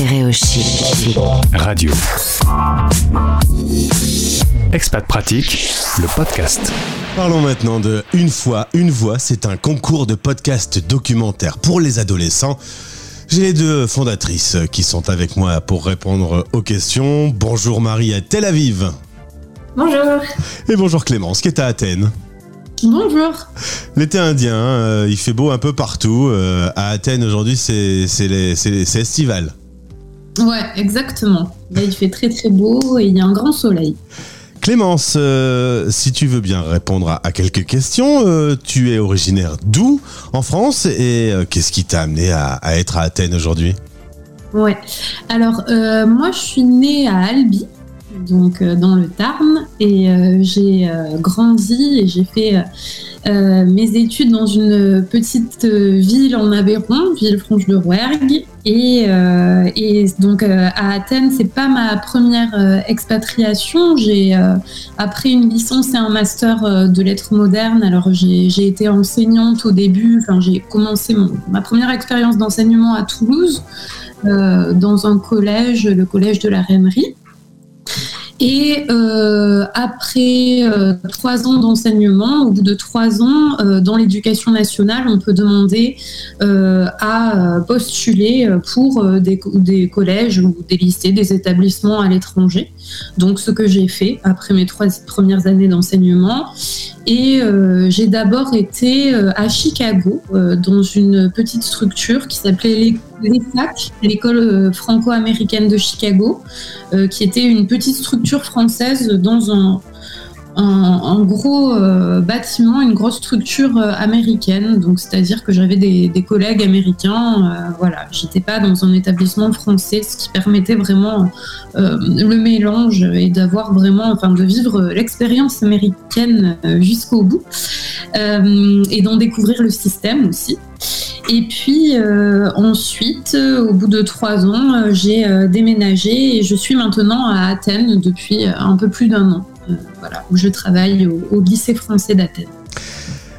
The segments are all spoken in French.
Stéréochic. Radio. Expat Pratique, le podcast. Parlons maintenant de Une fois, une voix. C'est un concours de podcast documentaire pour les adolescents. J'ai les deux fondatrices qui sont avec moi pour répondre aux questions. Bonjour Marie à Tel Aviv. Bonjour. Et bonjour Clémence qui est à Athènes. Bonjour. L'été indien, euh, il fait beau un peu partout. Euh, à Athènes aujourd'hui, c'est c'est les- c'est- c'est estival. Ouais, exactement. Là, il fait très très beau et il y a un grand soleil. Clémence, euh, si tu veux bien répondre à, à quelques questions, euh, tu es originaire d'où en France et euh, qu'est-ce qui t'a amené à, à être à Athènes aujourd'hui? Ouais. Alors, moi, je suis née à Albi, donc euh, dans le Tarn, et euh, j'ai euh, grandi et j'ai fait mes études dans une petite ville en Aveyron, Villefranche de Rouergue. Et, euh, et donc euh, à Athènes, c'est pas ma première euh, expatriation. J'ai après une licence et un master de lettres modernes. Alors j'ai été enseignante au début. Enfin, j'ai commencé mon- ma première expérience d'enseignement à Toulouse dans un collège, le collège de la Reinerie. Et euh, après euh, trois ans d'enseignement, au bout de trois ans, euh, dans l'éducation nationale, on peut demander euh, à euh, postuler pour euh, des, co- des collèges ou des lycées, des établissements à l'étranger. Donc, ce que j'ai fait après mes trois premières années d'enseignement. Et j'ai d'abord été à Chicago, dans une petite structure qui s'appelait l'ESAC, l'école euh, franco-américaine de Chicago, euh, qui était une petite structure française dans un, gros euh, bâtiment, une grosse structure américaine. Donc, c'est-à-dire que j'avais des, des collègues américains. voilà, j'étais pas dans un établissement français, ce qui permettait vraiment le mélange et d'avoir vraiment, enfin, de vivre l'expérience américaine jusqu'au bout et d'en découvrir le système aussi. Et puis euh, ensuite, euh, au bout de trois ans, euh, j'ai euh, déménagé et je suis maintenant à Athènes depuis un peu plus d'un an. Euh, voilà, où je travaille au, au lycée français d'Athènes.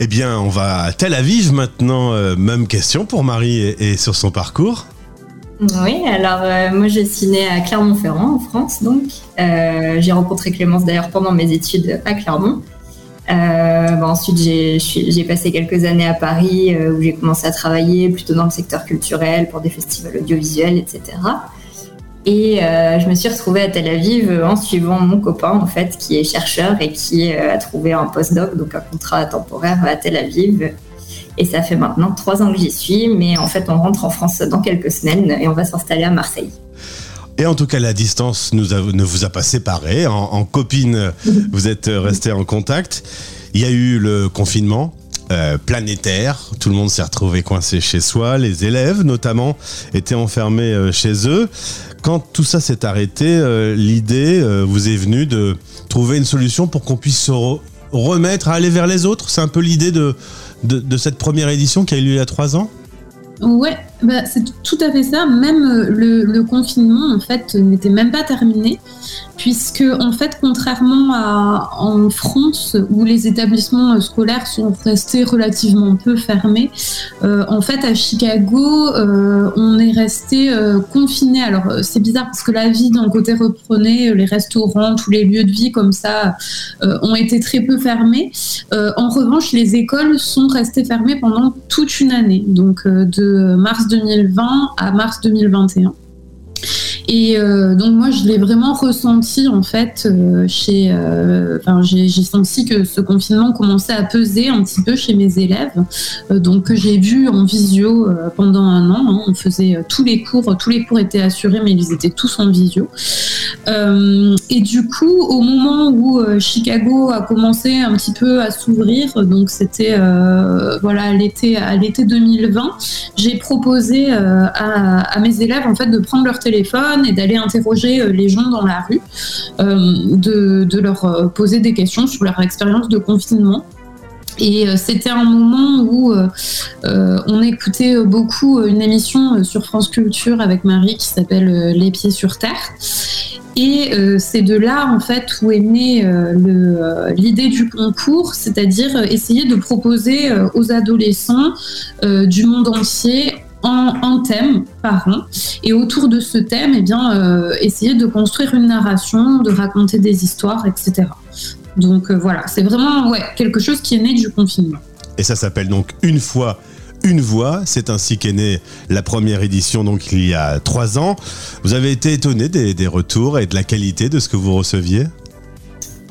Eh bien, on va à Tel Aviv maintenant. Euh, même question pour Marie et, et sur son parcours. Oui, alors euh, moi je suis née à Clermont-Ferrand en France, donc Euh, j'ai rencontré Clémence d'ailleurs pendant mes études à Clermont. Euh, bah, ensuite j'ai passé quelques années à Paris euh, où j'ai commencé à travailler plutôt dans le secteur culturel pour des festivals audiovisuels, etc. Et euh, je me suis retrouvée à Tel Aviv en suivant mon copain en fait qui est chercheur et qui a trouvé un postdoc, donc un contrat temporaire à Tel Aviv. Et ça fait maintenant trois ans que j'y suis, mais en fait on rentre en France dans quelques semaines et on va s'installer à Marseille. Et en tout cas, la distance ne vous a pas séparés. En, en copine, vous êtes restés en contact. Il y a eu le confinement euh, planétaire. Tout le monde s'est retrouvé coincé chez soi. Les élèves, notamment, étaient enfermés euh, chez eux. Quand tout ça s'est arrêté, euh, l'idée vous est venue de trouver une solution pour qu'on puisse se re- remettre à aller vers les autres. C'est un peu l'idée de, de, de cette première édition qui a eu lieu il y a trois ans? Ouais, bah, c'est tout à fait ça. Même euh, le, confinement, en fait, n'était même pas terminé, puisque, en fait, contrairement à en France, où les établissements euh, scolaires sont restés relativement peu fermés, euh, en fait, à Chicago, on est resté euh, confiné. Alors, c'est bizarre parce que la vie d'un côté reprenait, les restaurants, tous les lieux de vie comme ça ont été très peu fermés. En revanche, les écoles sont restées fermées pendant toute une année, donc de mars 2020 à mars 2021. Et euh, donc moi, je l'ai vraiment ressenti en fait euh, chez. euh, j'ai senti que ce confinement commençait à peser un petit peu chez mes élèves, donc que j'ai vu en visio pendant un an. hein. on faisait tous les cours, tous les cours étaient assurés, mais ils étaient tous en visio. Et du coup, au moment où Chicago a commencé un petit peu à s'ouvrir, donc c'était voilà l'été à l'été 2020, j'ai proposé à, à mes élèves en fait de prendre leur téléphone et d'aller interroger euh, les gens dans la rue, euh, de, leur euh, poser des questions sur leur expérience de confinement. Et c'était un moment où on écoutait beaucoup une émission sur France Culture avec Marie qui s'appelle Les pieds sur terre. Et c'est de là, en fait, où est née l'idée du concours, c'est-à-dire essayer de proposer aux adolescents du monde entier un, thème par an. Et autour de ce thème, eh bien, essayer de construire une narration, de raconter des histoires, etc. Donc voilà, c'est vraiment quelque chose qui est né du confinement. Et ça s'appelle donc Une fois une voix. C'est ainsi qu'est née la première édition, donc il y a trois ans. Vous avez été étonné des, retours et de la qualité de ce que vous receviez?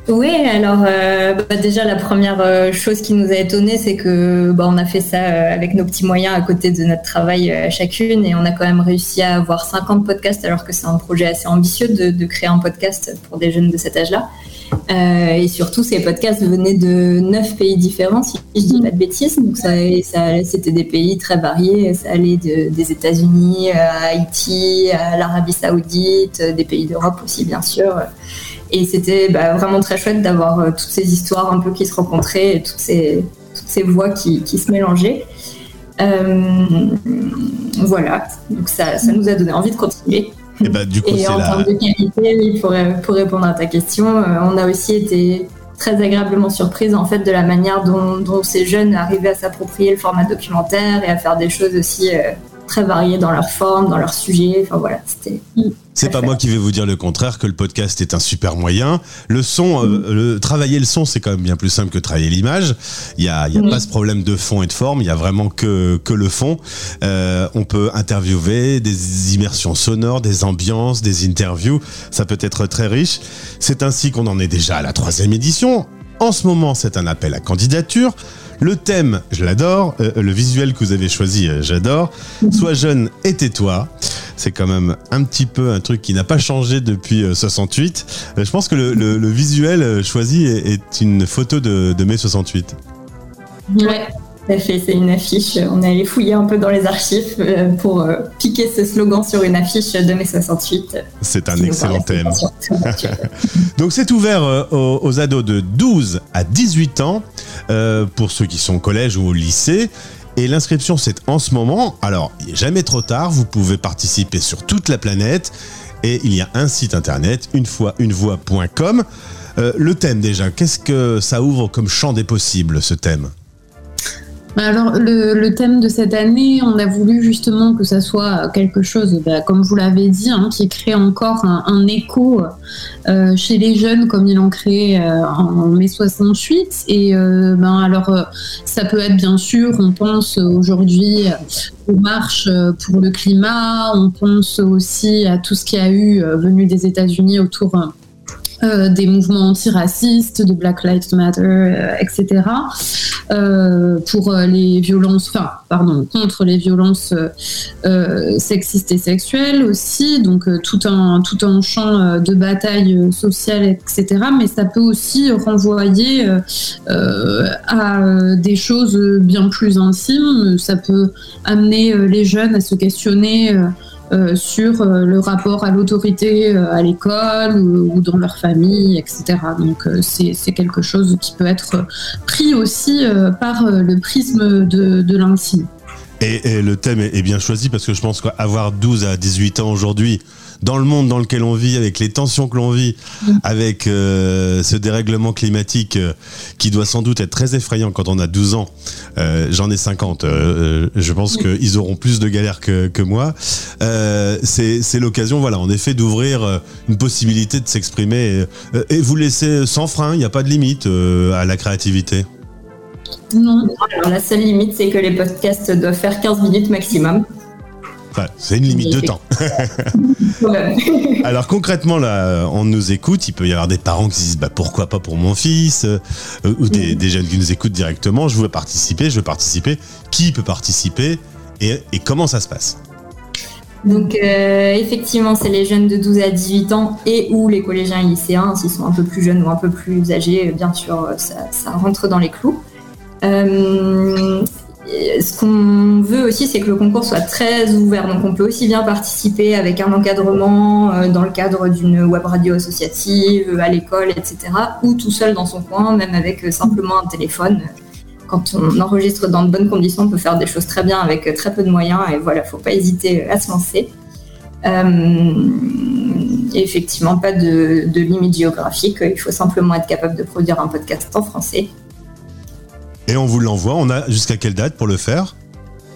Oui, alors euh, bah, déjà la première euh, chose qui nous a étonné, c'est que bah, on a fait ça euh, avec nos petits moyens à côté de notre travail à chacune et on a quand même réussi à avoir 50 podcasts alors que c'est un projet assez ambitieux de, de, créer un podcast pour des jeunes de cet âge-là. Euh, et surtout, ces podcasts venaient de neuf pays différents, si je dis pas de bêtises. Donc, ça, ça c'était des pays très variés. Ça allait des États-Unis à Haïti, à l'Arabie Saoudite, des pays d'Europe aussi, bien sûr. Et c'était bah, vraiment très chouette d'avoir euh, toutes ces histoires un peu qui se rencontraient, et toutes ces, toutes ces voix qui, qui se mélangeaient. Euh, voilà, donc ça, ça nous a donné envie de continuer. Et, bah, du coup, et en termes de qualité, pour, pour, répondre à ta question, euh, on a aussi été très agréablement surprise en fait de la manière dont, dont ces jeunes arrivaient à s'approprier le format documentaire et à faire des choses aussi très variés dans leur forme, dans leur sujet. Enfin voilà, c'était. C'est pas moi qui vais vous dire le contraire que le podcast est un super moyen. Le son, euh, mm. le, travailler le son, c'est quand même bien plus simple que travailler l'image. Il y a, y a mm. pas ce problème de fond et de forme. Il y a vraiment que que le fond. Euh, on peut interviewer des immersions sonores, des ambiances, des interviews. Ça peut être très riche. C'est ainsi qu'on en est déjà à la troisième édition. En ce moment, c'est un appel à candidature. Le thème, je l'adore. Euh, le visuel que vous avez choisi, euh, j'adore. Sois jeune et tais-toi. C'est quand même un petit peu un truc qui n'a pas changé depuis 68. Euh, je pense que le, visuel choisi est, une photo de, de mai 68. Ouais fait, c'est une affiche. On est allé fouiller un peu dans les archives euh, pour euh, piquer ce slogan sur une affiche de mai 68. C'est un excellent thème. Donc c'est ouvert euh, aux, ados de 12 à 18 ans, pour ceux qui sont au collège ou au lycée. Et l'inscription, c'est en ce moment. Alors, il n'est jamais trop tard. Vous pouvez participer sur toute la planète. Et il y a un site internet, une fois une voix.com. le thème déjà, qu'est-ce que ça ouvre comme champ des possibles, ce thème? Alors, le, thème de cette année, on a voulu justement que ça soit quelque chose, bah, comme vous l'avez dit, hein, qui crée encore un, écho euh, chez les jeunes, comme ils l'ont créé euh, en mai 68. Et euh, ben, alors, ça peut être bien sûr, on pense aujourd'hui aux marches pour le climat, on pense aussi à tout ce qui a eu venu des États-Unis autour euh, des mouvements antiracistes, de Black Lives Matter, euh, etc. Euh, pour les violences, enfin, pardon, contre les violences sexistes et sexuelles aussi, donc tout un tout un champ de bataille sociale, etc. Mais ça peut aussi renvoyer à des choses bien plus intimes. Ça peut amener les jeunes à se questionner euh, sur euh, le rapport à l'autorité euh, à l'école ou, dans leur famille, etc. Donc c'est quelque chose qui peut être pris aussi par le prisme de, de. Et, le thème est bien choisi parce que je pense qu'avoir 12 à 18 ans aujourd'hui, dans le monde dans lequel on vit, avec les tensions que l'on vit, mm. avec euh, ce dérèglement climatique euh, qui doit sans doute être très effrayant quand on a 12 ans. Euh, j'en ai 50. je pense qu'ils auront plus de galères que, que moi. C'est l'occasion, voilà, en effet, d'ouvrir une possibilité de s'exprimer et, vous laisser sans frein. Il n'y a pas de limite à la créativité. Non. Alors, la seule limite, c'est que les podcasts doivent faire 15 minutes maximum c'est une limite de temps. Alors concrètement, là, on nous écoute. Il peut y avoir des parents qui disent bah, pourquoi pas pour mon fils euh, ou des, jeunes qui nous écoutent directement. Je veux participer, je veux participer. Qui peut participer et, comment ça se passe? Donc euh, effectivement, c'est les jeunes de 12 à 18 ans et ou les collégiens et lycéens, s'ils sont un peu plus jeunes ou un peu plus âgés, bien sûr, ça, ça rentre dans les clous. Euh, ce qu'on veut aussi, c'est que le concours soit très ouvert. Donc, on peut aussi bien participer avec un encadrement euh, dans le cadre d'une web radio associative, à l'école, etc. Ou tout seul dans son coin, même avec euh, simplement un téléphone. Quand on enregistre dans de bonnes conditions, on peut faire des choses très bien avec euh, très peu de moyens. Et voilà, faut pas hésiter à se lancer. effectivement, pas de limite géographique. Il faut simplement être capable de produire un podcast en français et on vous l'envoie. On a jusqu'à quelle date pour le faire?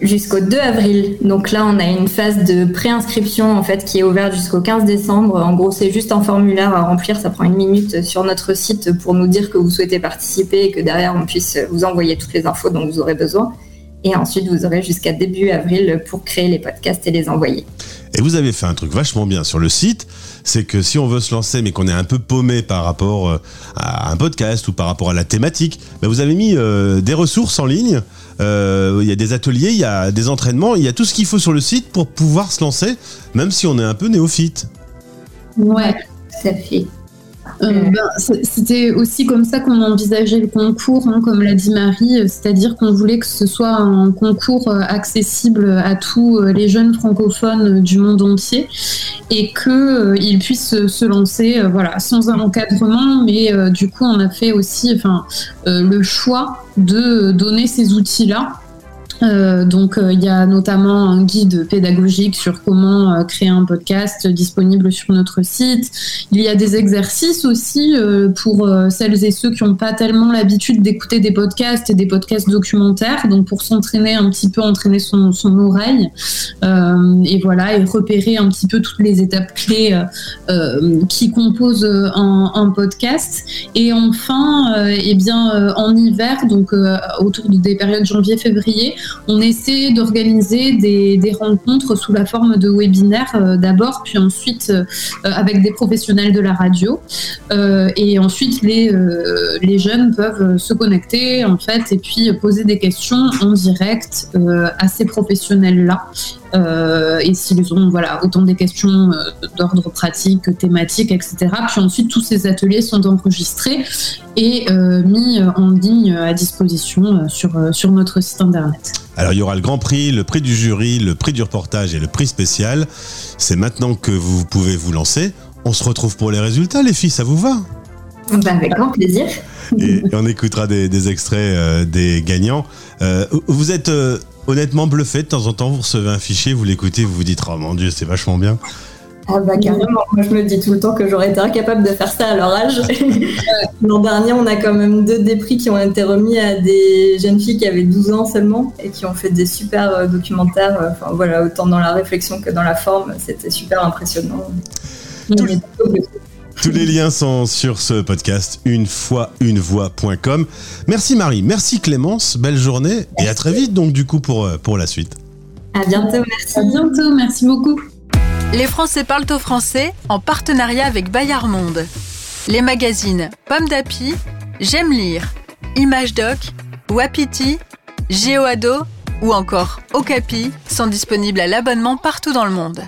Jusqu'au 2 avril. Donc là, on a une phase de préinscription en fait qui est ouverte jusqu'au 15 décembre. En gros, c'est juste un formulaire à remplir. Ça prend une minute sur notre site pour nous dire que vous souhaitez participer et que derrière on puisse vous envoyer toutes les infos dont vous aurez besoin. Et ensuite, vous aurez jusqu'à début avril pour créer les podcasts et les envoyer. Et vous avez fait un truc vachement bien sur le site, c'est que si on veut se lancer mais qu'on est un peu paumé par rapport euh, à un podcast ou par rapport à la thématique, ben vous avez mis euh, des ressources en ligne, euh, il y a des ateliers, il y a des entraînements, il y a tout ce qu'il faut sur le site pour pouvoir se lancer, même si on est un peu néophyte. Ouais, ça fait. Euh, ben, c'était aussi comme ça qu'on envisageait le concours, hein, comme l'a dit Marie, euh, c'est-à-dire qu'on voulait que ce soit un concours euh, accessible à tous les jeunes francophones du monde entier et qu'ils puissent se lancer voilà, sans un encadrement, mais du coup on a fait aussi enfin, le choix de donner ces outils-là euh, donc euh, il y a notamment un guide pédagogique sur comment euh, créer un podcast disponible sur notre site. Il y a des exercices aussi pour celles et ceux qui n'ont pas tellement l'habitude d'écouter des podcasts et des podcasts documentaires, donc pour s'entraîner un petit peu, entraîner son, son oreille et voilà et repérer un petit peu toutes les étapes clés qui composent un, un, podcast. Et enfin, eh bien en hiver, donc autour des périodes janvier-février, on essaie d'organiser des, rencontres sous la forme de webinaires euh, d'abord, puis ensuite euh, avec des professionnels de la radio. Euh, et ensuite, les, les jeunes peuvent se connecter en fait et puis poser des questions en direct à ces professionnels-là. et s'ils ont voilà, autant des questions d'ordre pratique, thématique, etc. Puis ensuite, tous ces ateliers sont enregistrés et mis en ligne à disposition sur, sur notre site internet. Alors il y aura le grand prix, le prix du jury, le prix du reportage et le prix spécial. C'est maintenant que vous pouvez vous lancer. On se retrouve pour les résultats, les filles, ça vous va? Bah, Avec grand plaisir. Et, on écoutera des, extraits euh, des gagnants. Euh, vous êtes euh, honnêtement bluffé de temps en temps, vous recevez un fichier, vous l'écoutez, vous vous dites Oh mon Dieu, c'est vachement bien. Ah bah carrément, moi je me dis tout le temps que j'aurais été incapable de faire ça à leur âge. L'an dernier, on a quand même deux des prix qui ont été remis à des jeunes filles qui avaient 12 ans seulement et qui ont fait des super euh, documentaires, euh, enfin voilà, autant dans la réflexion que dans la forme, c'était super impressionnant. Tous les liens sont sur ce podcast une fois une voix.com. Merci Marie, merci Clémence, belle journée et à très vite donc du coup pour, euh, pour la suite. À bientôt, merci. À bientôt, merci beaucoup. Les Français parlent au français en partenariat avec Bayard Monde. Les magazines Pomme d'Api, J'aime lire, Image Doc, Wapiti, GeoAdo ou encore Okapi sont disponibles à l'abonnement partout dans le monde.